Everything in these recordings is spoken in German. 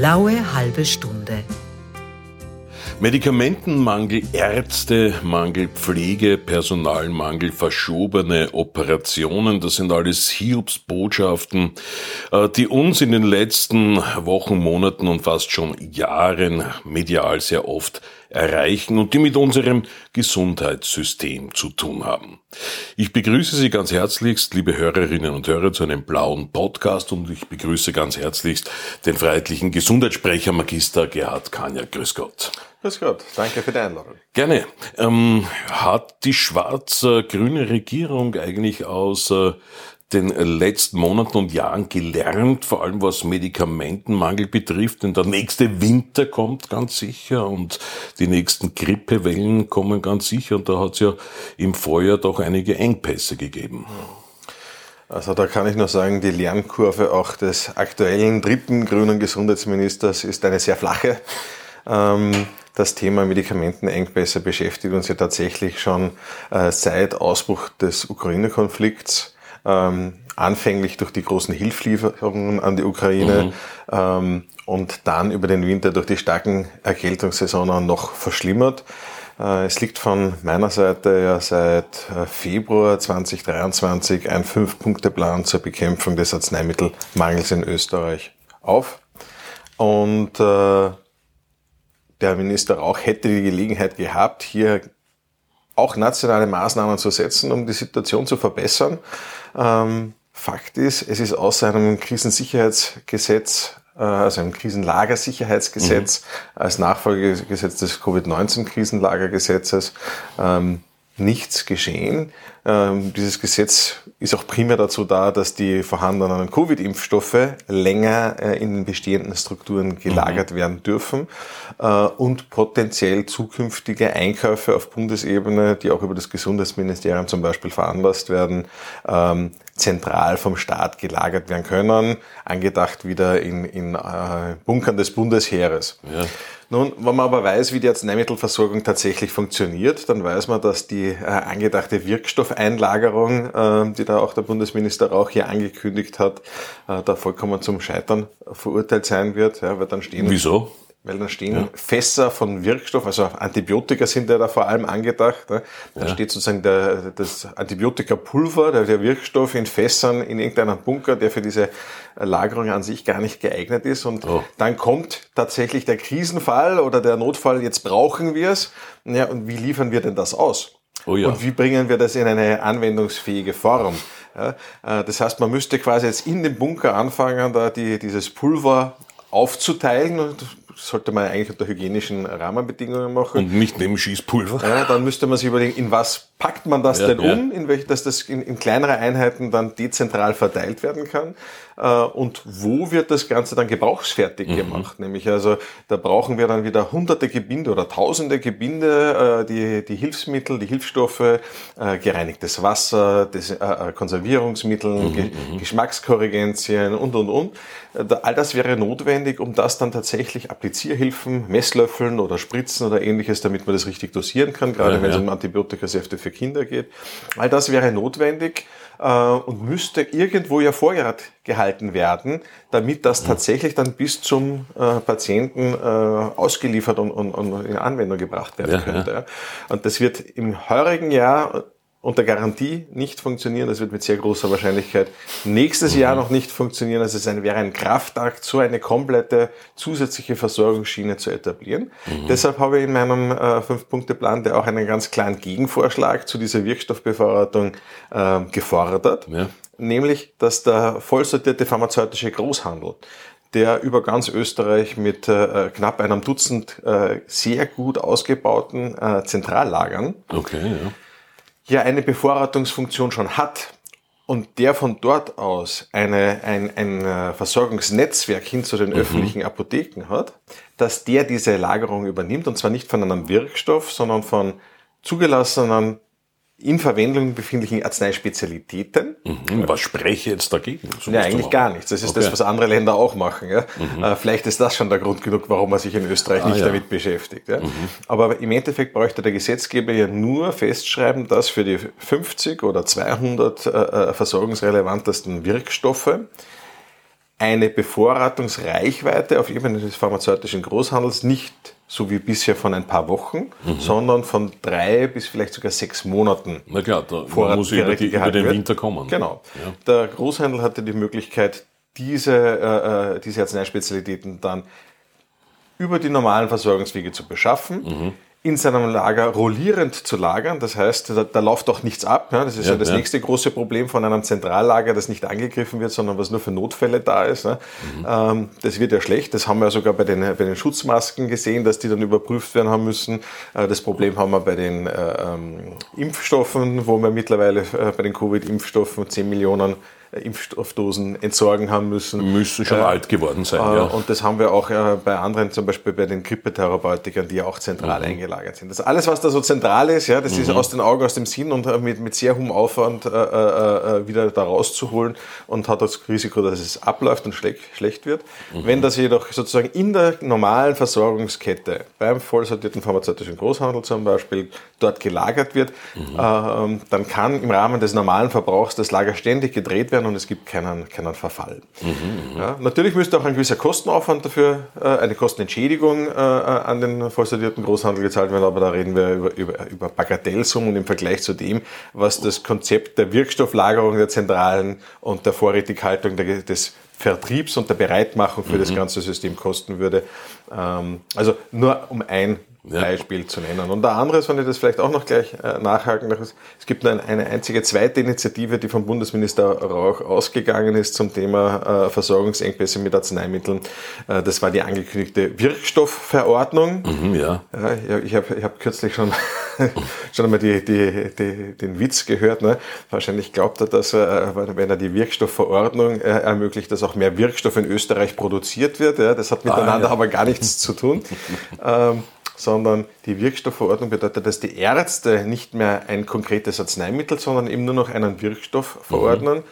blaue halbe Stunde. Medikamentenmangel, Ärztemangel, Pflege, Personalmangel, verschobene Operationen, das sind alles Hiobsbotschaften, äh, die uns in den letzten Wochen, Monaten und fast schon Jahren medial sehr oft erreichen und die mit unserem Gesundheitssystem zu tun haben. Ich begrüße Sie ganz herzlichst, liebe Hörerinnen und Hörer, zu einem blauen Podcast und ich begrüße ganz herzlichst den freiheitlichen Gesundheitssprecher Magister Gerhard Kanja. Grüß Gott. Grüß Gott, danke für die Einladung. Gerne. Ähm, hat die schwarz-grüne Regierung eigentlich aus äh, den letzten Monaten und Jahren gelernt, vor allem was Medikamentenmangel betrifft, denn der nächste Winter kommt ganz sicher und die nächsten Grippewellen kommen ganz sicher und da hat es ja im Vorjahr doch einige Engpässe gegeben. Also da kann ich nur sagen, die Lernkurve auch des aktuellen dritten grünen Gesundheitsministers ist eine sehr flache. Ähm, das Thema Medikamentenengpässe beschäftigt uns ja tatsächlich schon äh, seit Ausbruch des Ukraine-Konflikts ähm, anfänglich durch die großen Hilfslieferungen an die Ukraine mhm. ähm, und dann über den Winter durch die starken Erkältungssaison noch verschlimmert. Äh, es liegt von meiner Seite ja seit äh, Februar 2023 ein Fünf-Punkte-Plan zur Bekämpfung des Arzneimittelmangels in Österreich auf. Und äh, der Minister Rauch hätte die Gelegenheit gehabt, hier auch nationale Maßnahmen zu setzen, um die Situation zu verbessern. Ähm, Fakt ist, es ist aus einem Krisensicherheitsgesetz, äh, also einem Krisenlagersicherheitsgesetz mhm. als Nachfolgegesetz des Covid-19-Krisenlagergesetzes ähm, nichts geschehen. Ähm, dieses Gesetz ist auch primär dazu da, dass die vorhandenen Covid-Impfstoffe länger äh, in den bestehenden Strukturen gelagert mhm. werden dürfen äh, und potenziell zukünftige Einkäufe auf Bundesebene, die auch über das Gesundheitsministerium zum Beispiel veranlasst werden, ähm, zentral vom Staat gelagert werden können, angedacht wieder in, in äh, Bunkern des Bundesheeres. Ja. Nun, wenn man aber weiß, wie die Arzneimittelversorgung tatsächlich funktioniert, dann weiß man, dass die äh, angedachte Wirkstoffeinlagerung, äh, die da auch der Bundesminister Rauch hier angekündigt hat, äh, da vollkommen zum Scheitern verurteilt sein wird. Ja, weil dann stehen Wieso? Weil dann stehen ja. Fässer von Wirkstoff, also Antibiotika sind ja da vor allem angedacht. Ne? Da ja. steht sozusagen der, das Antibiotikapulver, der, der Wirkstoff in Fässern in irgendeinem Bunker, der für diese Lagerung an sich gar nicht geeignet ist. Und oh. dann kommt tatsächlich der Krisenfall oder der Notfall, jetzt brauchen wir es. Ja, und wie liefern wir denn das aus? Oh ja. Und wie bringen wir das in eine anwendungsfähige Form? Ja, äh, das heißt, man müsste quasi jetzt in dem Bunker anfangen, da die, dieses Pulver aufzuteilen und sollte man eigentlich unter hygienischen Rahmenbedingungen machen. Und nicht neben Schießpulver. Ja, dann müsste man sich überlegen, in was packt man das ja, denn ja. um, in welch, dass das in, in kleinere Einheiten dann dezentral verteilt werden kann. Äh, und wo wird das Ganze dann gebrauchsfertig mhm. gemacht? Nämlich also, da brauchen wir dann wieder hunderte Gebinde oder tausende Gebinde, äh, die, die Hilfsmittel, die Hilfsstoffe, äh, gereinigtes Wasser, Konservierungsmittel, mhm, Ge mhm. Geschmackskorrigenzien und, und, und. All das wäre notwendig, um das dann tatsächlich Applizierhilfen, Messlöffeln oder Spritzen oder ähnliches, damit man das richtig dosieren kann, gerade ja, wenn es um Antibiotikasäfte für Kinder geht. All das wäre notwendig und müsste irgendwo ja Vorrat gehalten werden, damit das tatsächlich dann bis zum äh, Patienten äh, ausgeliefert und, und, und, in Anwendung gebracht werden ja, könnte. Ja. Und das wird im heurigen Jahr unter Garantie nicht funktionieren. Das wird mit sehr großer Wahrscheinlichkeit nächstes Jahr mhm. noch nicht funktionieren. Also es wäre ein Kraftakt, so eine komplette zusätzliche Versorgungsschiene zu etablieren. Mhm. Deshalb habe ich in meinem äh, Fünf-Punkte-Plan, der auch einen ganz klaren Gegenvorschlag zu dieser Wirkstoffbevorratung äh, gefordert. Ja. Nämlich, dass der vollsortierte pharmazeutische Großhandel der über ganz Österreich mit äh, knapp einem Dutzend äh, sehr gut ausgebauten äh, Zentrallagern okay, ja ja eine Bevorratungsfunktion schon hat und der von dort aus eine, ein, ein äh, Versorgungsnetzwerk hin zu den mhm. öffentlichen Apotheken hat, dass der diese Lagerung übernimmt und zwar nicht von einem Wirkstoff, sondern von zugelassenen in Verwendung befindlichen Arzneispezialitäten. Mhm, was spreche jetzt dagegen? So ja, eigentlich gar nichts. Das ist okay. das, was andere Länder auch machen. Ja? Mhm. Äh, vielleicht ist das schon der Grund genug, warum man sich in Österreich ah, nicht ja. damit beschäftigt. Ja? Mhm. Aber im Endeffekt bräuchte der Gesetzgeber ja nur festschreiben, dass für die 50 oder 200 äh, äh, versorgungsrelevantesten Wirkstoffe eine Bevorratungsreichweite auf Ebene des pharmazeutischen Großhandels nicht so wie bisher von ein paar Wochen, mhm. sondern von drei bis vielleicht sogar sechs Monaten. Na klar, da muss über, die, über den Winter kommen. Genau. Ja. Der Großhandel hatte die Möglichkeit, diese, äh, äh, diese Arzneispezialitäten dann über die normalen Versorgungswege zu beschaffen. Mhm in seinem Lager rollierend zu lagern. Das heißt, da, da läuft doch nichts ab. Ja? Das ist ja, ja das ja. nächste große Problem von einem Zentrallager, das nicht angegriffen wird, sondern was nur für Notfälle da ist. Ne? Mhm. Ähm, das wird ja schlecht. Das haben wir ja sogar bei den, bei den Schutzmasken gesehen, dass die dann überprüft werden haben müssen. Äh, das Problem haben wir bei den äh, ähm, Impfstoffen, wo wir mittlerweile äh, bei den Covid-Impfstoffen 10 Millionen Impfstoffdosen entsorgen haben müssen. Müssen schon äh, alt geworden sein, äh, ja. Und das haben wir auch äh, bei anderen, zum Beispiel bei den Grippetherapeutikern, die ja auch zentral mhm. eingelagert sind. Das alles, was da so zentral ist, ja, das mhm. ist aus den Augen, aus dem Sinn und äh, mit, mit sehr hohem Aufwand äh, äh, wieder da rauszuholen und hat das Risiko, dass es abläuft und schlecht, schlecht wird. Mhm. Wenn das jedoch sozusagen in der normalen Versorgungskette, beim vollsortierten pharmazeutischen Großhandel zum Beispiel, dort gelagert wird, mhm. ähm, dann kann im Rahmen des normalen Verbrauchs das Lager ständig gedreht werden werden und es gibt keinen, keinen Verfall. Mhm, ja, natürlich müsste auch ein gewisser Kostenaufwand dafür, äh, eine Kostenentschädigung äh, an den vollsortierten Großhandel gezahlt werden, aber da reden wir über, über, über Bagatellsummen im Vergleich zu dem, was das Konzept der Wirkstofflagerung der Zentralen und der Vorrätighaltung der, des Vertriebs und der Bereitmachung für mhm. das ganze System kosten würde. Ähm, also nur um ein ja. Beispiel zu nennen. Und der andere wenn ich das vielleicht auch noch gleich äh, nachhaken darf, es gibt eine, eine einzige zweite Initiative, die vom Bundesminister Rauch ausgegangen ist zum Thema äh, Versorgungsengpässe mit Arzneimitteln. Äh, das war die angekündigte Wirkstoffverordnung. Mhm, ja. ja. Ich habe ich hab kürzlich schon, schon einmal die, die, die, den Witz gehört. Ne? Wahrscheinlich glaubt er, dass er, wenn er die Wirkstoffverordnung ermöglicht, dass auch mehr Wirkstoff in Österreich produziert wird. Ja? Das hat miteinander ah, ja. aber gar nichts zu tun. ähm, sondern die Wirkstoffverordnung bedeutet, dass die Ärzte nicht mehr ein konkretes Arzneimittel, sondern eben nur noch einen Wirkstoff verordnen. Mhm.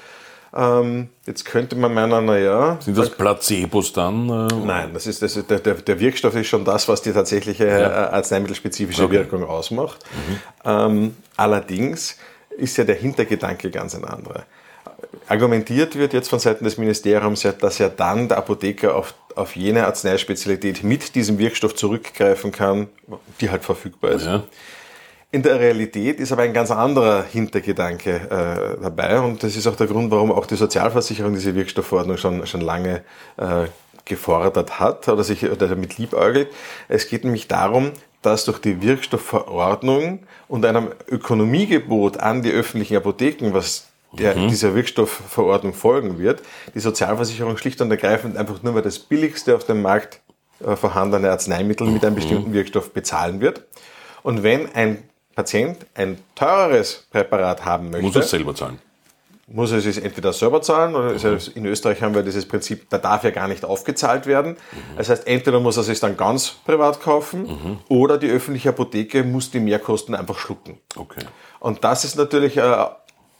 Ähm, jetzt könnte man meinen, naja. Sind das Placebos dann? Äh? Nein, das ist, das ist, der, der, Wirkstoff ist schon das, was die tatsächliche ja. Äh, arzneimittelspezifische okay. Wirkung ausmacht. Mhm. Ähm, allerdings ist ja der Hintergedanke ganz ein anderer. Argumentiert wird jetzt von Seiten des Ministeriums, dass ja dann der Apotheker auf, auf jene Arzneispezialität mit diesem Wirkstoff zurückgreifen kann, die halt verfügbar ist. Ja. In der Realität ist aber ein ganz anderer Hintergedanke äh, dabei und das ist auch der Grund, warum auch die Sozialversicherung diese Wirkstoffverordnung schon, schon lange äh, gefordert hat oder sich oder damit liebäugelt. Es geht nämlich darum, dass durch die Wirkstoffverordnung und einem Ökonomiegebot an die öffentlichen Apotheken, was der mhm. dieser Wirkstoffverordnung folgen wird, die Sozialversicherung schlicht und ergreifend einfach nur mal das billigste auf dem Markt äh, vorhandene Arzneimittel mit einem mhm. bestimmten Wirkstoff bezahlen wird. Und wenn ein Patient ein teureres Präparat haben möchte, muss er es selber zahlen. Muss er es entweder selber zahlen oder mhm. in Österreich haben wir dieses Prinzip, da darf ja gar nicht aufgezahlt werden. Mhm. Das heißt, entweder muss er es dann ganz privat kaufen mhm. oder die öffentliche Apotheke muss die Mehrkosten einfach schlucken. Okay. Und das ist natürlich äh,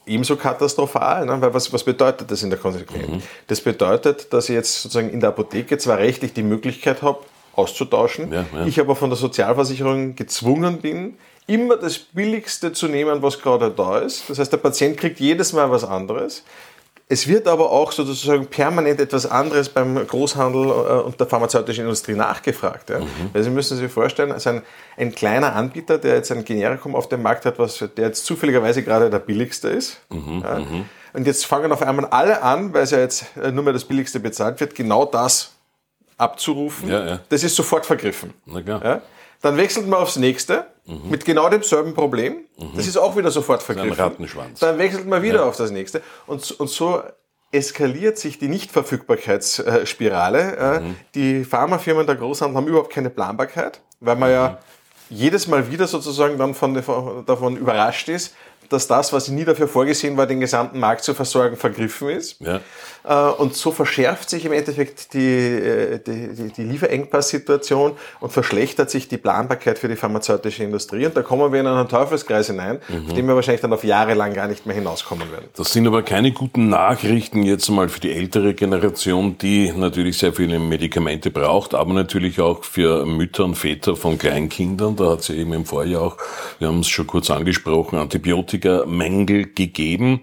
ebenso katastrophal, ne? weil was, was bedeutet das in der Konsequenz? Mhm. Das bedeutet, dass ich jetzt sozusagen in der Apotheke zwar rechtlich die Möglichkeit habe, auszutauschen, ja, ja. ich aber von der Sozialversicherung gezwungen bin, immer das Billigste zu nehmen, was gerade da ist. Das heißt, der Patient kriegt jedes Mal was anderes. Es wird aber auch sozusagen permanent etwas anderes beim Großhandel äh, und der pharmazeutischen Industrie nachgefragt. Ja? Mhm. Weil Sie müssen sich vorstellen, also ein, ein, kleiner Anbieter, der jetzt ein Generikum auf dem Markt hat, was, der jetzt zufälligerweise gerade der billigste ist. Mhm. Ja? Mhm. Und jetzt fangen auf einmal alle an, weil es ja jetzt äh, nur mehr das billigste bezahlt wird, genau das abzurufen. Ja, ja. Das ist sofort vergriffen. Na klar. Ja? Dann wechselt man aufs nächste mhm. mit genau demselben Problem. Mhm. Das ist auch wieder sofort vergriffen. Rattenschwanz. Dann wechselt man wieder ja. auf das nächste. Und, und so eskaliert sich die Nichtverfügbarkeitsspirale. Mhm. Die Pharmafirmen der Großhandel haben überhaupt keine Planbarkeit, weil man ja mhm. jedes Mal wieder sozusagen dann von, davon überrascht ist, dass das, was nie dafür vorgesehen war, den gesamten Markt zu versorgen, vergriffen ist. Ja. Äh, und so verschärft sich im Endeffekt die, äh, die, die, die Lieferengpass-Situation und verschlechtert sich die Planbarkeit für die pharmazeutische Industrie. Und da kommen wir in einen Teufelskreis hinein, mhm. auf den wir wahrscheinlich dann auf Jahre lang gar nicht mehr hinauskommen werden. Das sind aber keine guten Nachrichten jetzt mal für die ältere Generation, die natürlich sehr viele Medikamente braucht, aber natürlich auch für Mütter und Väter von Kleinkindern. Da hat ja eben im Vorjahr auch, wir haben es schon kurz angesprochen, Antibiotika Mängel gegeben.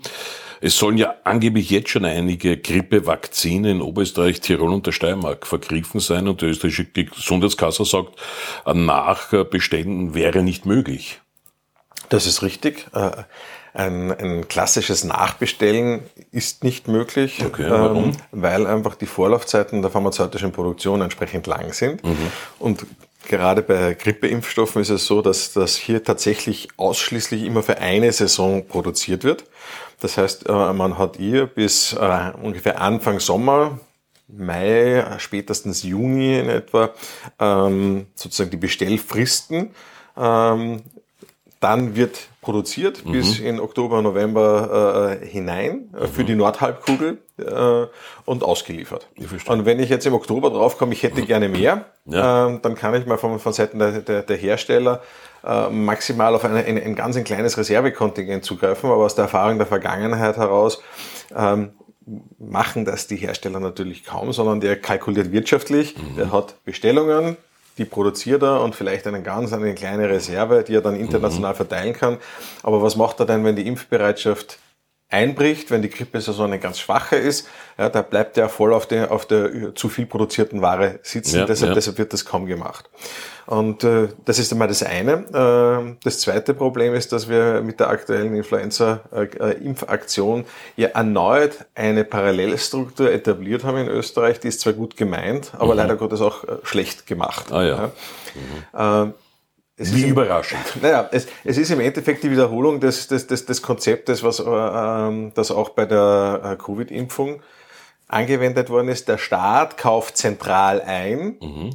Es sollen ja angeblich jetzt schon einige Grippevakzine in Oberösterreich, Tirol und der Steiermark vergriffen sein und die österreichische Gesundheitskasse sagt, ein Nachbestellen wäre nicht möglich. Das ist richtig. Äh, ein, ein klassisches Nachbestellen ist nicht möglich, okay, warum? Ähm, weil einfach die Vorlaufzeiten der pharmazeutischen Produktion entsprechend lang sind. Mhm. Und gerade bei Grippeimpfstoffen ist es so, dass das hier tatsächlich ausschließlich immer für eine Saison produziert wird. Das heißt, äh, man hat hier bis äh, ungefähr Anfang Sommer Mai, spätestens Juni in etwa, ähm, sozusagen die Bestellfristen. Ähm, dann wird produziert mhm. bis in Oktober, November äh, hinein äh, für die Nordhalbkugel äh, und ausgeliefert. Und wenn ich jetzt im Oktober draufkomme, ich hätte gerne mehr, ja. äh, dann kann ich mal von, von Seiten der, der, der Hersteller äh, maximal auf eine, ein, ein ganz ein kleines Reservekontingent zugreifen, aber aus der Erfahrung der Vergangenheit heraus ähm, machen das die Hersteller natürlich kaum, sondern der kalkuliert wirtschaftlich, mhm. der hat Bestellungen, die produziert er und vielleicht eine ganz eine kleine Reserve, die er dann international mhm. verteilen kann. Aber was macht er denn, wenn die Impfbereitschaft einbricht, wenn die Grippesaison eine ganz schwache ist, ja, da bleibt er voll auf der, auf der zu viel produzierten Ware sitzen. Ja, deshalb, ja. deshalb wird das kaum gemacht. Und äh, das ist einmal das eine. Äh, das zweite Problem ist, dass wir mit der aktuellen Influenza-Impfaktion äh, ja erneut eine Parallelstruktur etabliert haben in Österreich. Die ist zwar gut gemeint, aber mhm. leider Gottes auch äh, schlecht gemacht. Ah, ja. ja. Mhm. Es Wie überraschend. Naja, es, es ist im Endeffekt die Wiederholung des, des, des, des Konzeptes, was äh, das auch bei der äh, Covid-Impfung angewendet worden ist. Der Staat kauft zentral ein mhm.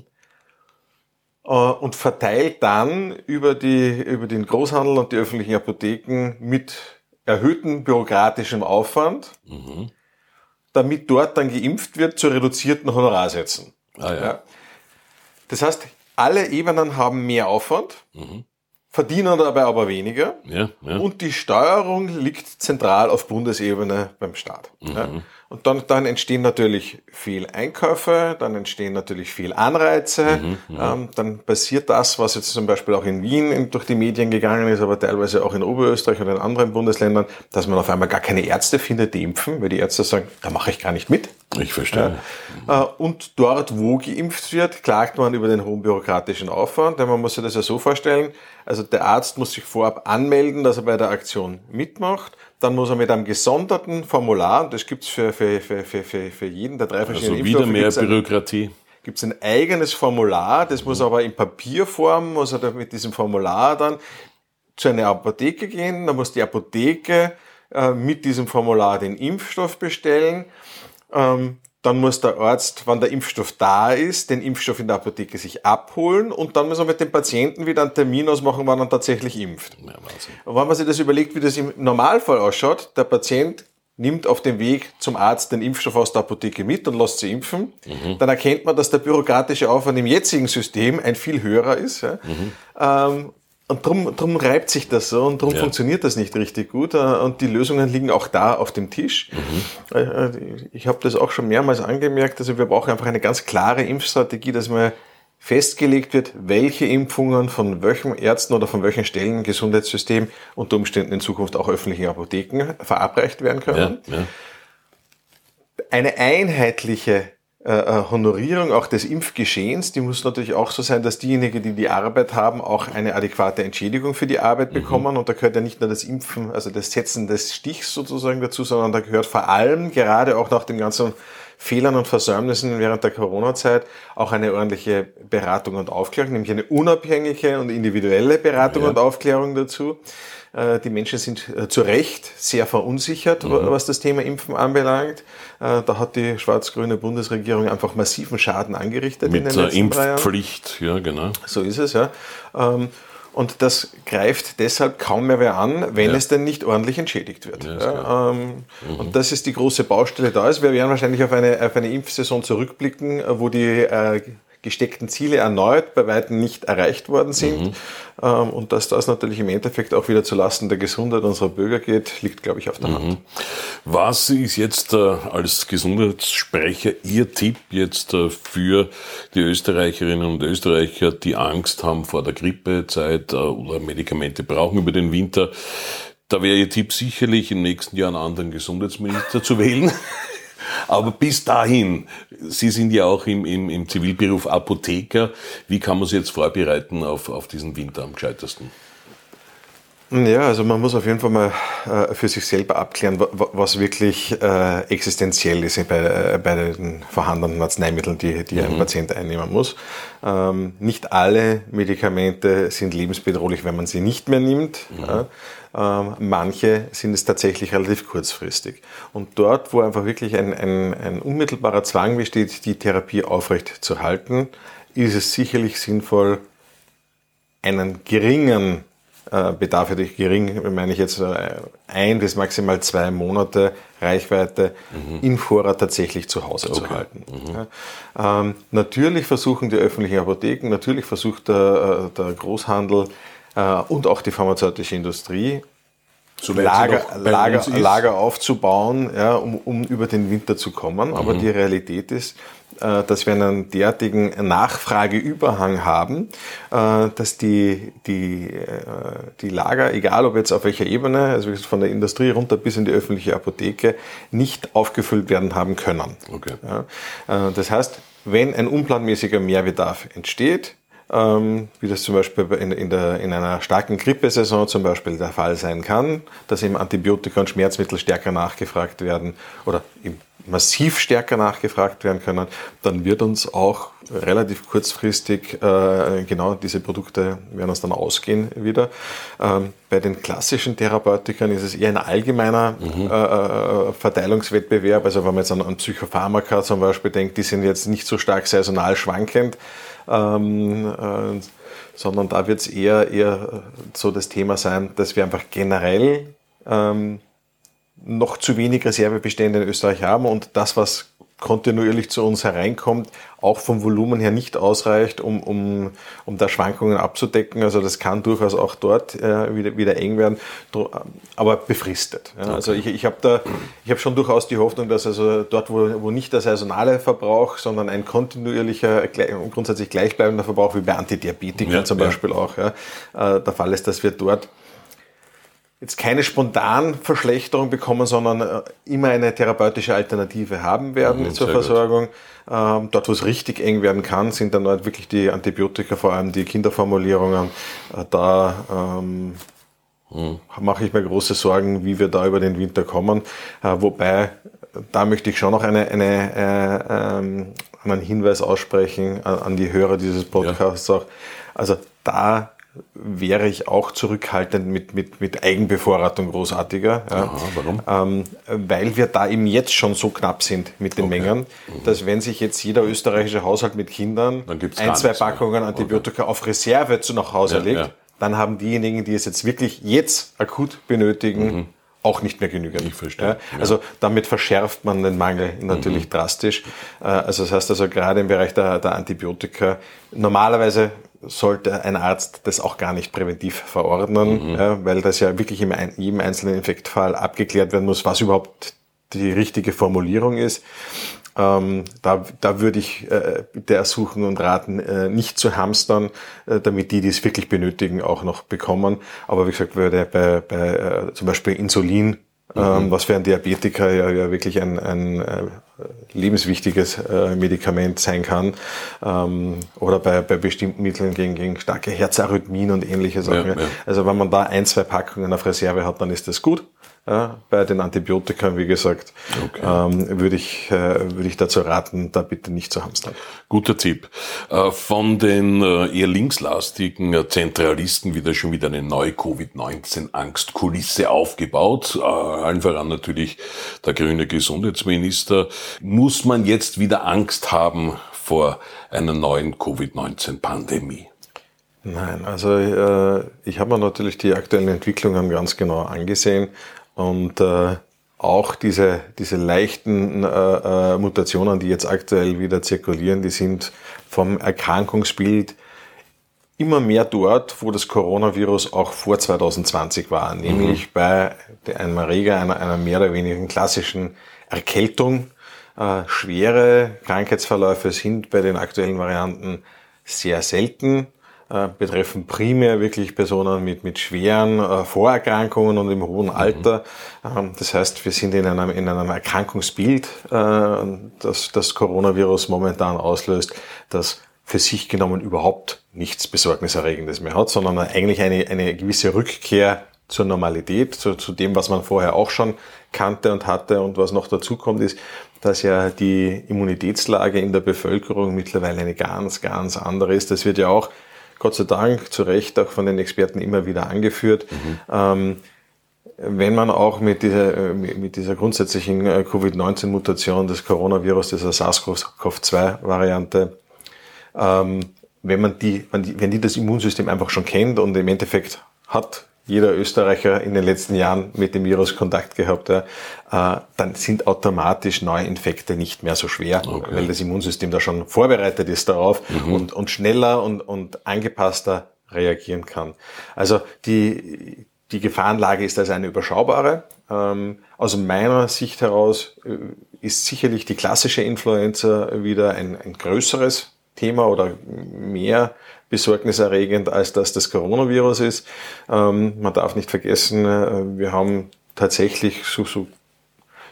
äh, und verteilt dann über, die, über den Großhandel und die öffentlichen Apotheken mit erhöhtem bürokratischem Aufwand, mhm. damit dort dann geimpft wird zu reduzierten Honorarsätzen. Ah, ja. ja. Das heißt, alle Ebenen haben mehr Aufwand, mhm. verdienen dabei aber weniger. Ja, ja. Und die Steuerung liegt zentral auf Bundesebene beim Staat. Mhm. Und dann, dann entstehen natürlich viel Einkäufe, dann entstehen natürlich viel Anreize, mhm, ähm, dann passiert das, was jetzt zum Beispiel auch in Wien durch die Medien gegangen ist, aber teilweise auch in Oberösterreich und in anderen Bundesländern, dass man auf einmal gar keine Ärzte findet, die impfen, weil die Ärzte sagen, da mache ich gar nicht mit. Ich verstehe. Ja. Äh, und dort, wo geimpft wird, klagt man über den hohen bürokratischen Aufwand, denn man muss sich das ja so vorstellen, also der Arzt muss sich vorab anmelden, dass er bei der Aktion mitmacht dann muss er mit einem gesonderten Formular, das gibt's für, für, für, für, für jeden der drei verschiedenen also wieder mehr Bürokratie. Gibt es ein eigenes Formular, das muss aber in Papierform, muss er mit diesem Formular dann zu einer Apotheke gehen, dann muss die Apotheke äh, mit diesem Formular den Impfstoff bestellen. Ähm, dann muss der Arzt, wann der Impfstoff da ist, den Impfstoff in der Apotheke sich abholen und dann muss er mit dem Patienten wieder einen Termin ausmachen, wann er tatsächlich impft. Ja, und wenn man sich das überlegt, wie das im Normalfall ausschaut, der Patient nimmt auf dem Weg zum Arzt den Impfstoff aus der Apotheke mit und lässt sie impfen, mhm. dann erkennt man, dass der bürokratische Aufwand im jetzigen System ein viel höherer ist. Ja? Mhm. Ähm, und drum, drum reibt sich das so und drum ja. funktioniert das nicht richtig gut. Äh, und die Lösungen liegen auch da auf dem Tisch. Mhm. Äh, äh, ich habe das auch schon mehrmals angemerkt. Also wir brauchen einfach eine ganz klare Impfstrategie, dass man festgelegt wird, welche Impfungen von welchen Ärzten oder von welchen Stellen im Gesundheitssystem unter Umständen in Zukunft auch öffentlichen Apotheken verabreicht werden können. Ja, ja. Eine einheitliche Honorierung auch des Impfgeschehens, die muss natürlich auch so sein, dass diejenigen, die die Arbeit haben, auch eine adäquate Entschädigung für die Arbeit mhm. bekommen. Und da gehört ja nicht nur das Impfen, also das Setzen des Stichs sozusagen dazu, sondern da gehört vor allem gerade auch nach den ganzen Fehlern und Versäumnissen während der Corona-Zeit auch eine ordentliche Beratung und Aufklärung, nämlich eine unabhängige und individuelle Beratung ja. und Aufklärung dazu. Äh, die Menschen sind äh, zu Recht sehr verunsichert, mhm. was das Thema Impfen anbelangt. Äh, da hat die schwarz-grüne Bundesregierung einfach massiven Schaden angerichtet Mit in den letzten Impfpflicht, ja genau. So ist es, ja. Ähm, und das greift deshalb kaum mehr wer an, wenn ja. es denn nicht ordentlich entschädigt wird. Ja, ja, ähm, mhm. Und das ist die große Baustelle da ist. Wir werden wahrscheinlich auf eine, auf eine Impfsaison zurückblicken, wo die äh, gesteckten Ziele erneut bei weitem nicht erreicht worden sind. Mhm. Ähm, und dass das natürlich im Endeffekt auch wieder zulasten der Gesundheit unserer Bürger geht, liegt, glaube ich, auf der mhm. Hand. Was ist jetzt äh, als Gesundheitssprecher Ihr Tipp jetzt äh, für die Österreicherinnen und Österreicher, die Angst haben vor der Grippezeit äh, oder Medikamente brauchen über den Winter? Da wäre Ihr Tipp sicherlich, im nächsten Jahr einen anderen Gesundheitsminister zu wählen. Aber bis dahin, Sie sind ja auch im, im, im Zivilberuf Apotheker. Wie kann man sich jetzt vorbereiten auf, auf diesen Winter am gescheitesten? Ja, also man muss auf jeden Fall mal äh, für sich selber abklären, was wirklich äh, existenziell ist bei, äh, bei den vorhandenen Arzneimitteln, die, die mhm. ein Patient einnehmen muss. Ähm, nicht alle Medikamente sind lebensbedrohlich, wenn man sie nicht mehr nimmt. Mhm. Ja. Ähm, manche sind es tatsächlich relativ kurzfristig. Und dort, wo einfach wirklich ein, ein, ein unmittelbarer Zwang besteht, die Therapie aufrecht zu halten, ist es sicherlich sinnvoll, einen geringen Bedarf hätte ich gering, meine ich jetzt äh, ein bis maximal zwei Monate Reichweite mhm. in Vorrat tatsächlich zu Hause okay. zu halten. Mhm. Ja. Ähm, natürlich versuchen die öffentlichen Apotheken, natürlich versucht der, äh, der Großhandel äh, und auch die pharmazeutische Industrie so Lager, Lager, Lager aufzubauen, ja, um, um über den Winter zu kommen. Aber mhm. die Realität ist, äh, dass wir einen derartigen Nachfrageüberhang haben, äh, dass die, die, äh, die Lager, egal ob jetzt auf welcher Ebene, also von der Industrie runter bis in die öffentliche Apotheke, nicht aufgefüllt werden haben können. Okay. Das heißt, wenn ein unplanmäßiger Mehrbedarf entsteht, ähm, wie das zum Beispiel in, in, der, in einer starken Grippesaison zum Beispiel der Fall sein kann, dass eben Antibiotika und Schmerzmittel stärker nachgefragt werden oder massiv stärker nachgefragt werden können, dann wird uns auch relativ kurzfristig äh, genau diese Produkte werden uns dann ausgehen wieder. Ähm, bei den klassischen Therapeutikern ist es eher ein allgemeiner mhm. äh, äh Verteilungswettbewerb. Also wenn man jetzt an, an Psychopharmaka zum Beispiel denkt, die sind jetzt nicht so stark saisonal schwankend ähm, äh, sondern da wird es eher, eher so das Thema sein, dass wir einfach generell ähm, noch zu wenig Reservebestände in Österreich haben und das, was kontinuierlich zu uns hereinkommt, auch vom Volumen her nicht ausreicht, um, um, um da Schwankungen abzudecken. Also das kann durchaus auch dort äh, wieder, wieder eng werden, aber befristet. Ja. Also ich, ich habe da, ich habe schon durchaus die Hoffnung, dass also dort, wo, wo nicht der saisonale Verbrauch, sondern ein kontinuierlicher, grundsätzlich gleichbleibender Verbrauch, wie bei Antidiabetikern ja, zum Beispiel ja. auch, ja, äh, der Fall ist, dass wir dort jetzt keine spontan Verschlechterung bekommen, sondern äh, immer eine therapeutische Alternative haben werden mhm, zur Versorgung. Ähm, dort, wo es richtig eng werden kann, sind dann halt wirklich die Antibiotika, vor allem die Kinderformulierungen. Äh, da ähm, mhm. mache ich mir große Sorgen, wie wir da über den Winter kommen. Äh, wobei, da möchte ich schon noch eine, eine, äh, ähm, einen Hinweis aussprechen an, an die Hörer dieses Podcasts ja. auch. Also da wäre ich auch zurückhaltend mit, mit, mit Eigenbevorratung großartiger. Ja. Aha, warum? Ähm, weil wir da eben jetzt schon so knapp sind mit den okay. Mengen, mhm. dass wenn sich jetzt jeder österreichische Haushalt mit Kindern ein, zwei Packungen Antibiotika okay. auf Reserve zu nach Hause ja, legt, ja. dann haben diejenigen, die es jetzt wirklich jetzt akut benötigen, mhm. auch nicht mehr genügend. Ich verstehe. Also damit verschärft man den Mangel natürlich mhm. drastisch. Äh, also das heißt also gerade im Bereich der, der Antibiotika, normalerweise sollte ein Arzt das auch gar nicht präventiv verordnen, mhm. ja, weil das ja wirklich in jedem einzelnen Infektfall abgeklärt werden muss, was überhaupt die richtige Formulierung ist. Ähm, da, da würde ich äh, bitte ersuchen und raten, äh, nicht zu hamstern, äh, damit die, die es wirklich benötigen, auch noch bekommen. Aber wie gesagt, würde bei, bei äh, zum Beispiel Insulin ähm, mhm. was für ein Diabetiker ja, ja wirklich ein, ein äh, lebenswichtiges äh, Medikament sein kann. Ähm, oder bei, bei bestimmten Mitteln gegen, gegen starke Herzarrhythmien und ähnliche Sachen. Ja, ja. Also wenn man da ein, zwei Packungen auf Reserve hat, dann ist das gut. Ja, bei den Antibiotika, wie gesagt, okay. ähm, würde ich, äh, würde ich dazu raten, da bitte nicht zu hamstern. Guter Tipp. Äh, von den äh, eher linkslastigen äh, Zentralisten wieder schon wieder eine neue Covid-19-Angstkulisse aufgebaut. Äh, allen voran natürlich der grüne Gesundheitsminister. Muss man jetzt wieder Angst haben vor einer neuen Covid-19-Pandemie? Nein, also äh, ich habe mir natürlich die aktuellen Entwicklungen ganz genau angesehen und äh, auch diese, diese leichten äh, äh, Mutationen, die jetzt aktuell wieder zirkulieren, die sind vom Erkrankungsbild immer mehr dort, wo das Coronavirus auch vor 2020 war, mhm. nämlich bei einem Erreger einer, einer mehr oder weniger klassischen Erkältung. Äh, schwere Krankheitsverläufe sind bei den aktuellen Varianten sehr selten. Äh, betreffen primär wirklich Personen mit, mit schweren äh, Vorerkrankungen und im hohen Alter. Mhm. das heißt, wir sind in einem, in einem Erkrankungsbild, das das Coronavirus momentan auslöst, das für sich genommen überhaupt nichts Besorgniserregendes mehr hat, sondern eigentlich eine, eine gewisse Rückkehr zur Normalität, zu, zu dem, was man vorher auch schon kannte und hatte. Und was noch dazu kommt, ist, dass ja die Immunitätslage in der Bevölkerung mittlerweile eine ganz, ganz andere ist. Das wird ja auch, Gott sei Dank, zu Recht auch von den Experten immer wieder angeführt. Mhm. Ähm, wenn man auch mit dieser, mit dieser grundsätzlichen äh, Covid-19-Mutation des Coronavirus, dieser SARS-CoV-2-Variante, ähm, wenn man die, wenn die das Immunsystem einfach schon kennt und im Endeffekt hat jeder Österreicher in den letzten Jahren mit dem Virus Kontakt gehabt, ja, äh, dann sind automatisch Neuinfekte nicht mehr so schwer, okay. weil das Immunsystem da schon vorbereitet ist darauf mhm. und, und schneller und, und angepasster reagieren kann. Also die, die Gefahrenlage ist also eine überschaubare. Ähm, aus meiner Sicht heraus äh, ist sicherlich die klassische Influenza wieder ein, ein größeres Thema oder mehr besorgniserregend, als dass das Coronavirus ist. Ähm, man darf nicht vergessen, äh, wir haben tatsächlich so, so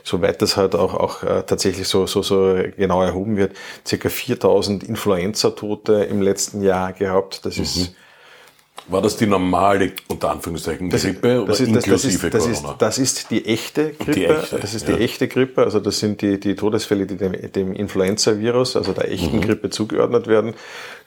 soweit das halt auch, auch äh, tatsächlich so, so, so genau erhoben wird, circa 4000 Influenza-Tote im letzten Jahr gehabt. Das mhm. ist war das die normale, unter Anführungszeichen, Grippe das ist, oder inklusive das ist, Corona? Das ist, das ist die echte Grippe. Die echte, das ist ja. die echte Grippe. Also das sind die, die Todesfälle, die dem, dem Influenza-Virus, also der echten mhm. Grippe zugeordnet werden.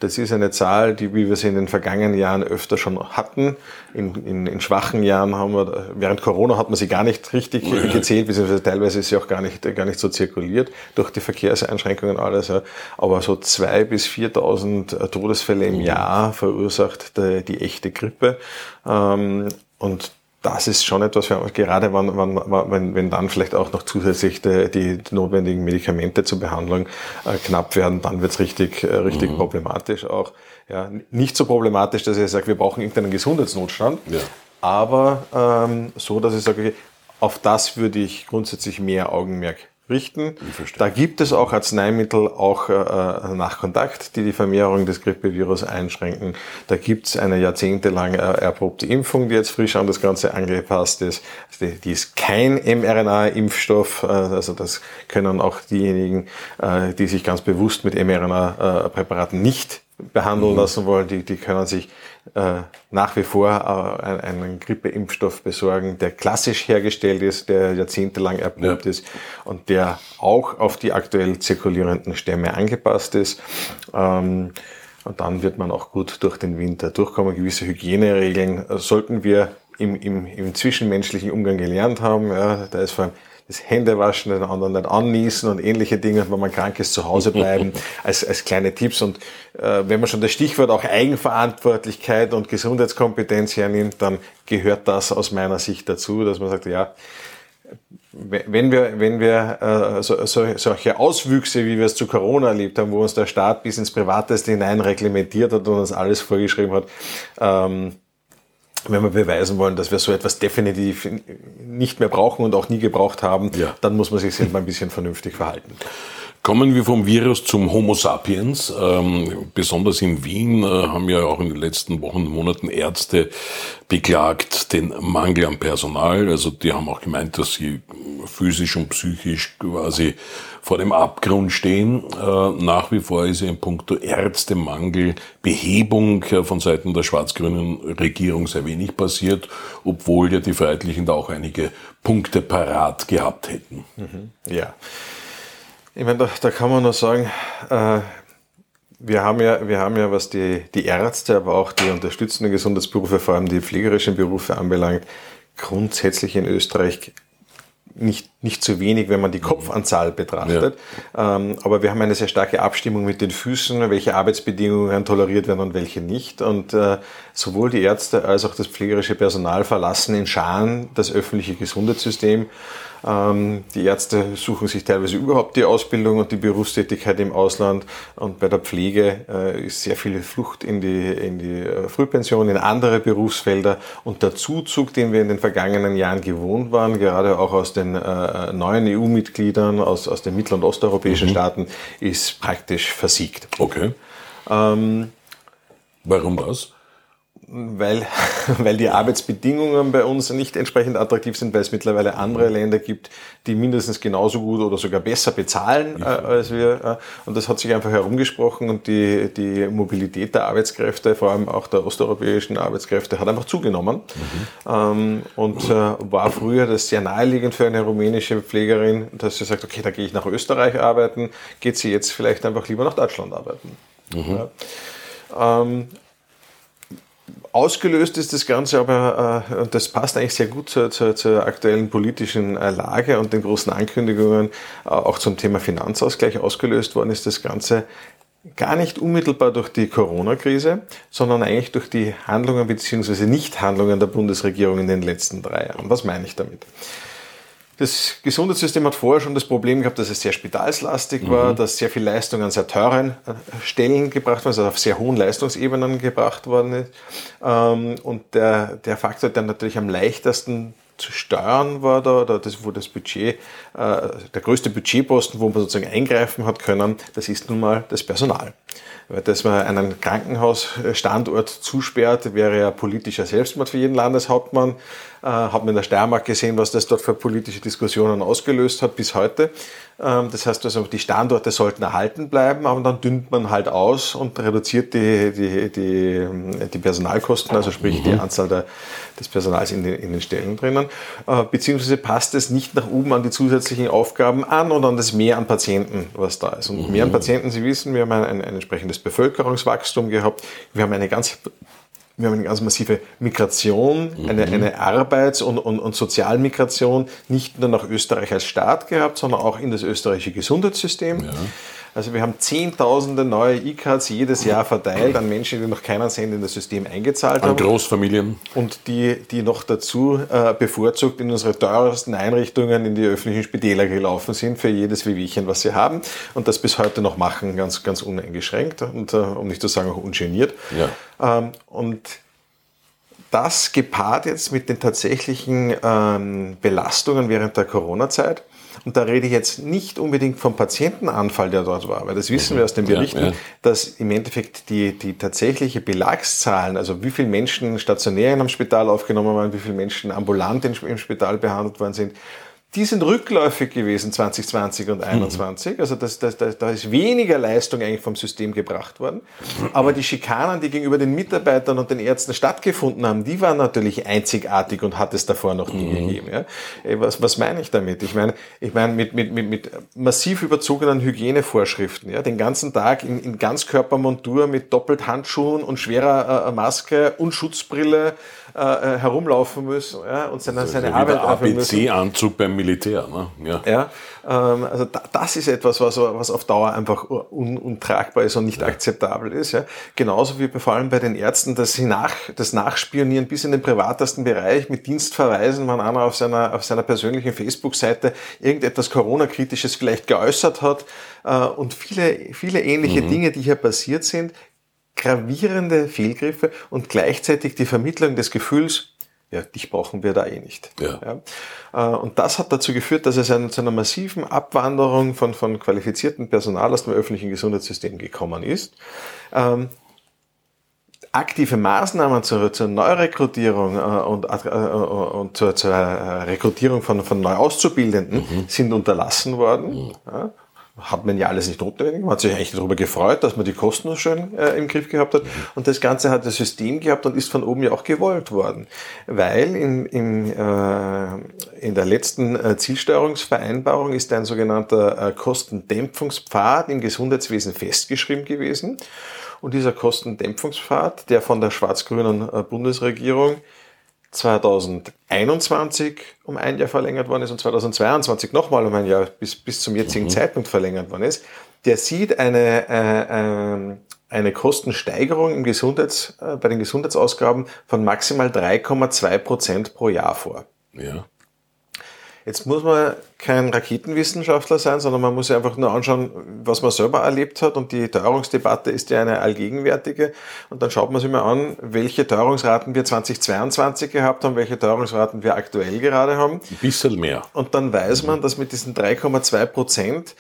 Das ist eine Zahl, die, wie wir sie in den vergangenen Jahren öfter schon hatten. In, in, in schwachen Jahren haben wir, während Corona hat man sie gar nicht richtig ja. gezählt, beziehungsweise teilweise ist sie auch gar nicht, gar nicht so zirkuliert durch die Verkehrseinschränkungen und alles. Ja. Aber so zwei bis 4.000 Todesfälle im. Jahr verursacht die, die echte Grippe. Ähm, und das ist schon etwas, gerade wenn, wenn, wenn dann vielleicht auch noch zusätzlich die, die notwendigen Medikamente zur Behandlung äh, knapp werden, dann wird es richtig, äh, richtig mhm. problematisch auch. Ja, nicht so problematisch, dass ich sage, wir brauchen irgendeinen Gesundheitsnotstand, ja. aber ähm, so, dass ich sage, okay, auf das würde ich grundsätzlich mehr Augenmerk richten. Da gibt es auch Arzneimittel, auch äh, äh, nach Kontakt, die die Vermehrung des Grippevirus einschränken. Da gibt es eine jahrzehntelang äh, erprobte Impfung, die jetzt frisch an das Ganze angepasst ist. Also die, die, ist kein mRNA-Impfstoff, äh, also das können auch diejenigen, äh, die sich ganz bewusst mit mRNA-Präparaten nicht behandeln mhm. lassen wollen, die, die können sich äh, nach wie vor äh, einen Grippeimpfstoff besorgen, der klassisch hergestellt ist, der jahrzehntelang erprobt ja. ist und der auch auf die aktuell zirkulierenden Stämme angepasst ist. Ähm, und dann wird man auch gut durch den Winter durchkommen. Gewisse Hygieneregeln sollten wir im, im, im zwischenmenschlichen Umgang gelernt haben. Ja, da ist vor allem das Händewaschen, den anderen nicht anniesen und ähnliche Dinge, wenn man krank ist, zu Hause bleiben, als, als kleine Tipps. Und äh, wenn man schon das Stichwort auch Eigenverantwortlichkeit und Gesundheitskompetenz hernimmt, dann gehört das aus meiner Sicht dazu, dass man sagt, ja, wenn wir, wenn wir äh, so, so, solche Auswüchse, wie wir es zu Corona erlebt haben, wo uns der Staat bis ins Privateste hinein reglementiert hat und uns alles vorgeschrieben hat, ähm, wenn wir beweisen wollen, dass wir so etwas definitiv nicht mehr brauchen und auch nie gebraucht haben, ja. dann muss man sich selber ein bisschen vernünftig verhalten. Kommen wir vom Virus zum Homo sapiens. Ähm, besonders in Wien äh, haben ja auch in den letzten Wochen und Monaten Ärzte beklagt den Mangel an Personal. Also die haben auch gemeint, dass sie physisch und psychisch quasi vor dem Abgrund stehen. Äh, nach wie vor ist ja in puncto Ärztemangel Behebung äh, von Seiten der schwarz-grünen Regierung sehr wenig passiert, obwohl ja die Freiheitlichen da auch einige Punkte parat gehabt hätten. Mhm. Ja. Ich meine, da, da kann man nur sagen, äh, wir haben ja, wir haben ja, was die, die Ärzte, aber auch die unterstützenden Gesundheitsberufe, vor allem die pflegerischen Berufe anbelangt, grundsätzlich in Österreich nicht, nicht zu wenig, wenn man die Kopfanzahl betrachtet. Ja. Ähm, aber wir haben eine sehr starke Abstimmung mit den Füßen, welche Arbeitsbedingungen toleriert werden und welche nicht. Und äh, sowohl die Ärzte als auch das pflegerische Personal verlassen in Scharen das öffentliche Gesundheitssystem. Ähm, die Ärzte suchen sich teilweise überhaupt die Ausbildung und die Berufstätigkeit im Ausland. Und bei der Pflege äh, ist sehr viel Flucht in die, in die äh, Frühpension, in andere Berufsfelder. Und der Zuzug, den wir in den vergangenen Jahren gewohnt waren, gerade auch aus den äh, neuen EU-Mitgliedern, aus, aus den mittel- und osteuropäischen mhm. Staaten, ist praktisch versiegt. Okay. Ähm, Warum das? Weil, weil die Arbeitsbedingungen bei uns nicht entsprechend attraktiv sind, weil es mittlerweile andere Länder gibt, die mindestens genauso gut oder sogar besser bezahlen äh, als wir. Und das hat sich einfach herumgesprochen und die, die Mobilität der Arbeitskräfte, vor allem auch der osteuropäischen Arbeitskräfte, hat einfach zugenommen. Mhm. Ähm, und äh, war früher das sehr naheliegend für eine rumänische Pflegerin, dass sie sagt, okay, da gehe ich nach Österreich arbeiten, geht sie jetzt vielleicht einfach lieber nach Deutschland arbeiten. Mhm. Ja. Ähm, Ausgelöst ist das Ganze aber, äh, und das passt eigentlich sehr gut zur, zur, zur aktuellen politischen äh, Lage und den großen Ankündigungen, äh, auch zum Thema Finanzausgleich ausgelöst worden ist das Ganze gar nicht unmittelbar durch die Corona-Krise, sondern eigentlich durch die Handlungen bzw. Nichthandlungen der Bundesregierung in den letzten drei Jahren. Was meine ich damit? Das Gesundheitssystem hat vorher schon das Problem gehabt, dass es sehr spitalslastig mhm. war, dass sehr viel Leistung an sehr teuren äh, Stellen gebracht worden ist, also auf sehr hohen Leistungsebenen gebracht worden ist. Ähm, und der, der Faktor, der natürlich am leichtesten zu steuern war da, oder das, wo das Budget, äh, der größte Budgetposten, wo man sozusagen eingreifen hat können, das ist nun mal das Personal. Weil dass man einen Krankenhausstandort zusperrt, wäre ja politischer Selbstmord für jeden Landeshauptmann. Äh, hat man in der Steiermark gesehen, was das dort für politische Diskussionen ausgelöst hat bis heute. Ähm, das heißt also, die Standorte sollten erhalten bleiben, aber dann dünnt man halt aus und reduziert die, die, die, die Personalkosten, also sprich mhm. die Anzahl der, des Personals in den, in den Stellen drinnen. Äh, beziehungsweise passt es nicht nach oben an die zusätzlichen Aufgaben an und an das Mehr an Patienten, was da ist. Und mhm. mehr an Patienten, Sie wissen, wir haben ein, ein, ein entsprechendes Bevölkerungswachstum gehabt. Wir haben eine ganz wir haben eine ganz massive Migration, mhm. eine, eine Arbeits- und, und, und Sozialmigration, nicht nur nach Österreich als Staat gehabt, sondern auch in das österreichische Gesundheitssystem. Ja. Also wir haben zehntausende neue E-Cards jedes Jahr verteilt an Menschen, die noch keinen Cent in das System eingezahlt an haben. An Großfamilien. Und die, die noch dazu äh, bevorzugt in unsere teuersten Einrichtungen in die öffentlichen Spitäler gelaufen sind für jedes Wehwehchen, was sie haben. Und das bis heute noch machen, ganz, ganz uneingeschränkt und äh, um nicht zu sagen auch ungeniert. Ja. Ähm, und das gepaart jetzt mit den tatsächlichen ähm, Belastungen während der Corona-Zeit und da rede ich jetzt nicht unbedingt vom Patientenanfall, der dort war, weil das wissen wir aus den Berichten, ja, ja. dass im Endeffekt die, die tatsächliche Belagszahlen, also wie viele Menschen stationär in einem Spital aufgenommen waren, wie viele Menschen ambulant im Spital behandelt worden sind, die sind rückläufig gewesen 2020 und 2021. Mhm. Also das, das, das, da ist weniger Leistung eigentlich vom System gebracht worden. Aber die Schikanen, die gegenüber den Mitarbeitern und den Ärzten stattgefunden haben, die waren natürlich einzigartig und hat es davor noch nie mhm. gegeben. Ja? Was, was meine ich damit? Ich meine, ich meine mit, mit, mit, mit massiv überzogenen Hygienevorschriften, ja? den ganzen Tag in, in Ganzkörpermontur mit doppelt Handschuhen und schwerer äh, Maske und Schutzbrille äh, äh, herumlaufen müssen ja, und seine, also seine Arbeit aufhören müssen. ABC-Anzug beim Militär. Ne? Ja, ja ähm, also da, das ist etwas, was, was auf Dauer einfach un, untragbar ist und nicht ja. akzeptabel ist. Ja. Genauso wie vor allem bei den Ärzten, dass sie nach, das Nachspionieren bis in den privatesten Bereich mit Dienstverweisen, wenn einer auf seiner, auf seiner persönlichen Facebook-Seite irgendetwas Corona-kritisches vielleicht geäußert hat äh, und viele, viele ähnliche mhm. Dinge, die hier passiert sind, gravierende Fehlgriffe und gleichzeitig die Vermittlung des Gefühls, ja, dich brauchen wir da eh nicht. Ja. ja. Äh, und das hat dazu geführt, dass es zu einer massiven Abwanderung von, von qualifiziertem Personal aus dem öffentlichen Gesundheitssystem gekommen ist. Ähm, aktive Maßnahmen zur, zur Neurekrutierung äh, und, äh, und zur, zur Rekrutierung von, von Neuauszubildenden mhm. sind unterlassen worden. Mhm. Ja hat man ja alles nicht notwendig. Man hat sich eigentlich darüber gefreut, dass man die Kosten so schön äh, im Griff gehabt hat. Und das Ganze hat das System gehabt und ist von oben ja auch gewollt worden. Weil in, in, äh, in der letzten äh, Zielsteuerungsvereinbarung ist ein sogenannter äh, Kostendämpfungspfad im Gesundheitswesen festgeschrieben gewesen. Und dieser Kostendämpfungspfad, der von der schwarz-grünen äh, Bundesregierung 2021 um ein Jahr verlängert worden ist und 2022 nochmal um ein Jahr bis, bis zum jetzigen mhm. Zeitpunkt verlängert worden ist, der sieht eine, äh, äh, eine Kostensteigerung im Gesundheits, äh, bei den Gesundheitsausgaben von maximal 3,2 Prozent pro Jahr vor. Ja. Jetzt muss man kein Raketenwissenschaftler sein, sondern man muss sich einfach nur anschauen, was man selber erlebt hat. Und die Teuerungsdebatte ist ja eine allgegenwärtige. Und dann schaut man sich mal an, welche Teuerungsraten wir 2022 gehabt haben, welche Teuerungsraten wir aktuell gerade haben. Ein bisschen mehr. Und dann weiß man, dass mit diesen 3,2 Prozent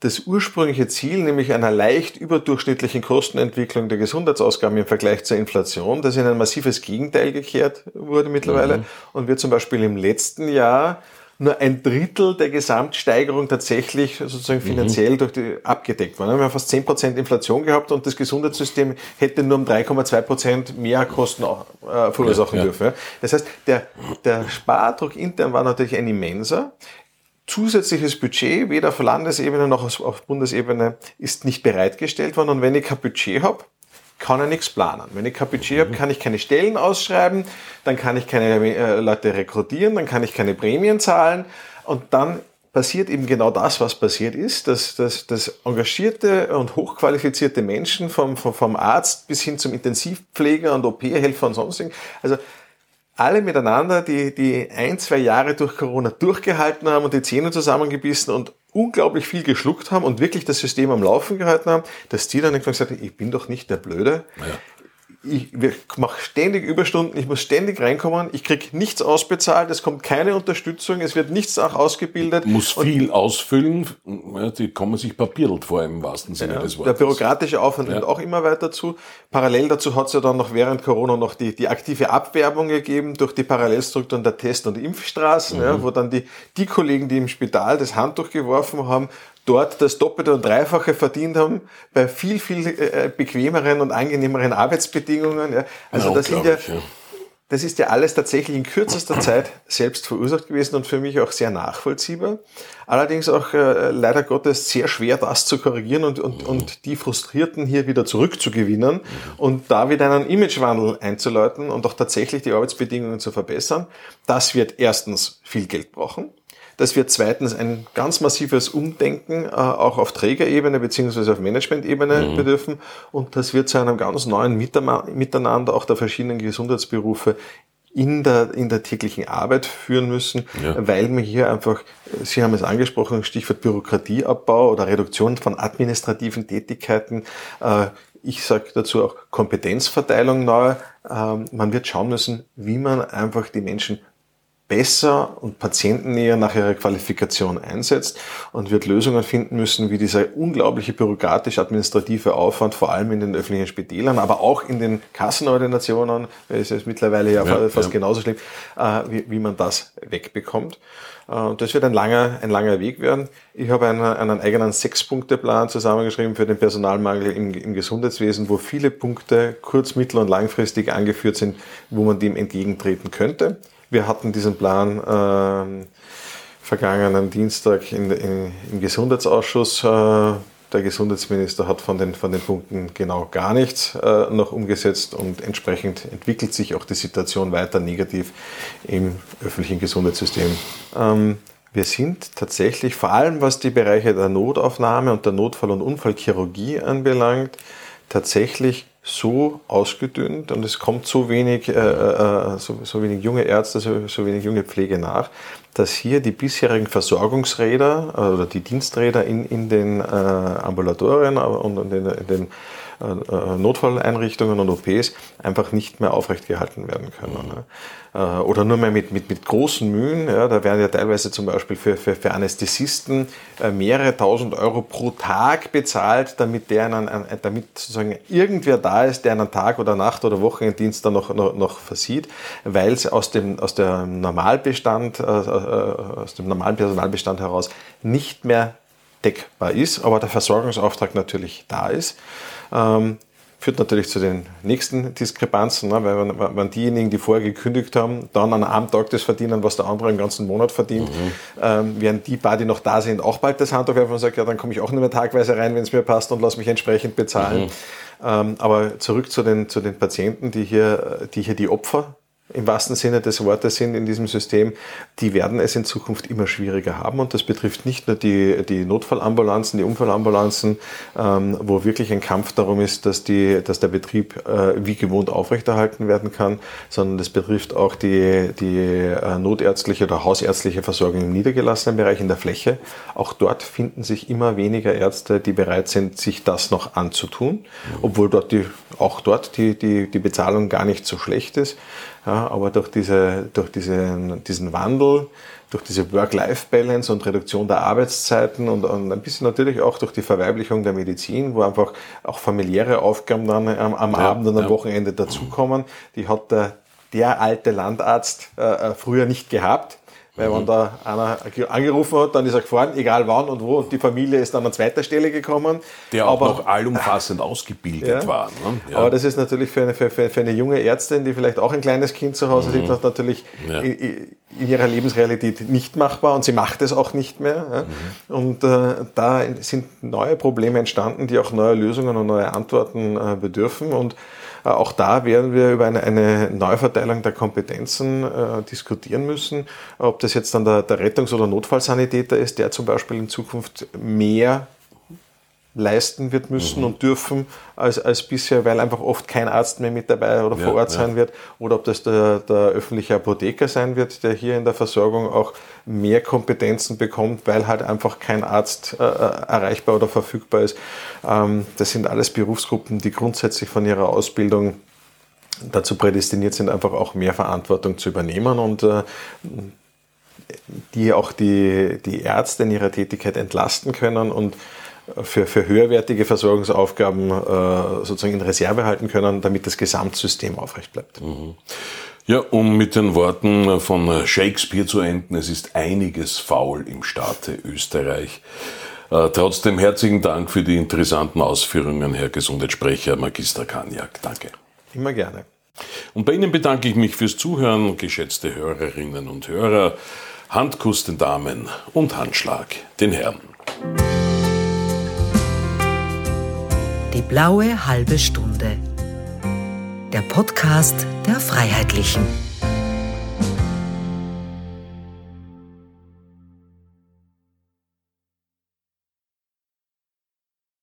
das ursprüngliche Ziel, nämlich einer leicht überdurchschnittlichen Kostenentwicklung der Gesundheitsausgaben im Vergleich zur Inflation, das in ein massives Gegenteil gekehrt wurde mittlerweile mhm. und wir zum Beispiel im letzten Jahr nur ein Drittel der Gesamtsteigerung tatsächlich sozusagen mhm. finanziell mhm. durch die, abgedeckt waren. Wir haben fast 10% Inflation gehabt und das Gesundheitssystem hätte nur um 3,2% mehr Kosten äh, verursachen ja, ja. dürfen. Das heißt, der, der Spardruck intern war natürlich ein immenser zusätzliches Budget, weder auf Landesebene noch auf Bundesebene, ist nicht bereitgestellt worden. Und wenn ich kein Budget habe, kann ich nichts planen. Wenn ich kein Budget habe, kann ich keine Stellen ausschreiben, dann kann ich keine äh, Leute rekrutieren, dann kann ich keine Prämien zahlen und dann passiert eben genau das, was passiert ist, dass, dass, dass engagierte und hochqualifizierte Menschen vom, vom, vom Arzt bis hin zum Intensivpfleger und OP-Helfer und sonstigen, also alle miteinander, die, die ein, zwei Jahre durch Corona durchgehalten haben und die Zähne zusammengebissen und unglaublich viel geschluckt haben und wirklich das System am Laufen gehalten haben, dass die dann irgendwann gesagt haben, ich bin doch nicht der Blöde. Ja ich mache ständig Überstunden, ich muss ständig reinkommen, ich krieg nichts ausbezahlt, es kommt keine Unterstützung, es wird nichts auch ausgebildet. Muss viel ausfüllen, ja, die kommen sich papierelt vor im wahrsten Sinne ja, des Wortes. Der bürokratische Aufwand ja. nimmt auch immer weiter zu. Parallel dazu hat es ja dann noch während Corona noch die, die aktive Abwerbung gegeben durch die Parallelstrukturen der Test- und Impfstraßen, mhm. ja, wo dann die, die Kollegen, die im Spital das Handtuch geworfen haben, dort das Doppelte und Dreifache verdient haben, bei viel, viel äh, bequemeren und angenehmeren Arbeitsbedingungen. Ja. Also das sind ja, ja, das ist ja alles tatsächlich in kürzester Zeit selbst verursacht gewesen und für mich auch sehr nachvollziehbar. Allerdings auch äh, leider Gottes sehr schwer, das zu korrigieren und, und, mhm. und die Frustrierten hier wieder zurückzugewinnen mhm. und da wieder einen Imagewandel einzuläuten und auch tatsächlich die Arbeitsbedingungen zu verbessern. Das wird erstens viel Geld brauchen dass wir zweitens ein ganz massives Umdenken äh, auch auf Trägerebene beziehungsweise auf Managementebene mhm. bedürfen und das wird zu einem ganz neuen Miteinander auch der verschiedenen Gesundheitsberufe in der, in der täglichen Arbeit führen müssen, ja. weil wir hier einfach, Sie haben es angesprochen, Stichwort Bürokratieabbau oder Reduktion von administrativen Tätigkeiten, äh, ich sage dazu auch Kompetenzverteilung neu. Ähm, man wird schauen müssen, wie man einfach die Menschen besser und patientennäher nach ihrer Qualifikation einsetzt und wird Lösungen finden müssen, wie dieser unglaubliche bürokratisch-administrative Aufwand, vor allem in den öffentlichen Spitälern, aber auch in den Kassenordinationen, es ist mittlerweile ja, ja fast ja. genauso schlimm, äh, wie, wie, man das wegbekommt. Äh, das wird ein langer, ein langer Weg werden. Ich habe einen, einen eigenen Sechs-Punkte-Plan zusammengeschrieben für den Personalmangel im, im Gesundheitswesen, wo viele Punkte kurz-, mittel- und langfristig angeführt sind, wo man dem entgegentreten könnte. Wir hatten diesen Plan äh, vergangenen Dienstag in, in, im Gesundheitsausschuss. Äh, der Gesundheitsminister hat von den, von den Punkten genau gar nichts äh, noch umgesetzt und entsprechend entwickelt sich auch die Situation weiter negativ im öffentlichen Gesundheitssystem. Ähm, wir sind tatsächlich, vor allem was die Bereiche der Notaufnahme und der Notfall- und Unfallchirurgie anbelangt, tatsächlich so ausgedünnt und es kommt so wenig, äh, äh, so, so, wenig junge Ärzte, so, so, wenig junge Pflege nach, dass hier die bisherigen Versorgungsräder äh, oder die Diensträder in, in den äh, Ambulatorien und in den, in den Notfalleinrichtungen und OPs einfach nicht mehr aufrecht gehalten werden können. Ne? Äh, oder nur mehr mit, mit, mit großen Mühen. Ja, da werden ja teilweise zum Beispiel für, für, für Anästhesisten mehrere tausend Euro pro Tag bezahlt, damit, der einen, damit sozusagen irgendwer da ist, der einen Tag oder Nacht oder Wochenenddienst dann noch, noch, noch versieht, weil es aus dem, aus dem Normalbestand, aus dem normalen Personalbestand heraus nicht mehr deckbar ist, aber der Versorgungsauftrag natürlich da ist. Ähm, führt natürlich zu den nächsten Diskrepanzen, ne? weil wenn, wenn, diejenigen, die vorher gekündigt haben, dann an einem Tag das verdienen, was der andere einen ganzen Monat verdient, mhm. ähm, werden die paar, die noch da sind, auch bald das Handtuch werfen und sagen, ja, dann komme ich auch nicht mehr tagweise rein, wenn es mir passt und lasse mich entsprechend bezahlen. Mhm. Ähm, aber zurück zu den, zu den Patienten, die hier, die hier die Opfer im wahrsten Sinne des Wortes sind in diesem System, die werden es in Zukunft immer schwieriger haben. Und das betrifft nicht nur die, die Notfallambulanzen, die Unfallambulanzen, ähm, wo wirklich ein Kampf darum ist, dass, die, dass der Betrieb äh, wie gewohnt aufrechterhalten werden kann, sondern das betrifft auch die, die äh, notärztliche oder hausärztliche Versorgung im niedergelassenen Bereich, in der Fläche. Auch dort finden sich immer weniger Ärzte, die bereit sind, sich das noch anzutun, obwohl dort die, auch dort die, die, die Bezahlung gar nicht so schlecht ist. Ja, aber durch, diese, durch diesen, diesen Wandel, durch diese Work-Life-Balance und Reduktion der Arbeitszeiten und, und, ein bisschen natürlich auch durch die Verweiblichung der Medizin, wo einfach auch familiäre Aufgaben dann am, am ja, Abend und am ja. Wochenende dazukommen, die hat der, der alte Landarzt äh, äh früher nicht gehabt. Weil wenn da einer angerufen hat, dann ist er gefahren, egal wann und wo, und die Familie ist dann an zweiter Stelle gekommen. Der auch aber, noch allumfassend ausgebildet ja, war. Ne? Ja. Aber das ist natürlich für eine, für, für eine junge Ärztin, die vielleicht auch ein kleines Kind zu Hause mhm. sitzt, natürlich ja. in, in, ihrer Lebensrealität nicht machbar und sie macht es auch nicht mehr. Mhm. Und äh, da sind neue Probleme entstanden, die auch neue Lösungen und neue Antworten äh, bedürfen. Und auch da werden wir über eine, eine Neuverteilung der Kompetenzen äh, diskutieren müssen, ob das jetzt dann der, der Rettungs- oder Notfallsanitäter ist, der zum Beispiel in Zukunft mehr leisten wird müssen mhm. und dürfen als, als bisher, weil einfach oft kein Arzt mehr mit dabei oder vor ja, Ort sein ja. wird. Oder ob das der, der öffentliche Apotheker sein wird, der hier in der Versorgung auch mehr Kompetenzen bekommt, weil halt einfach kein Arzt äh, äh erreichbar oder verfügbar ist. Ähm, das sind alles Berufsgruppen, die grundsätzlich von ihrer Ausbildung dazu prädestiniert sind, einfach auch mehr Verantwortung zu übernehmen und äh, die auch die, die Ärzte in ihrer Tätigkeit entlasten können und für, für höherwertige Versorgungsaufgaben äh, sozusagen in Reserve halten können, damit das Gesamtsystem aufrecht bleibt. Mhm. Ja, um mit den Worten von Shakespeare zu enden, es ist einiges faul im Staate Österreich. Äh, trotzdem herzlichen Dank für die interessanten Ausführungen, Herr Gesundheitssprecher Magister Kaniak. Danke. Immer gerne. Und bei Ihnen bedanke ich mich fürs Zuhören, geschätzte Hörerinnen und Hörer. Handkuss den Damen und Handschlag den Herren. Die blaue halbe Stunde. Der Podcast der Freiheitlichen.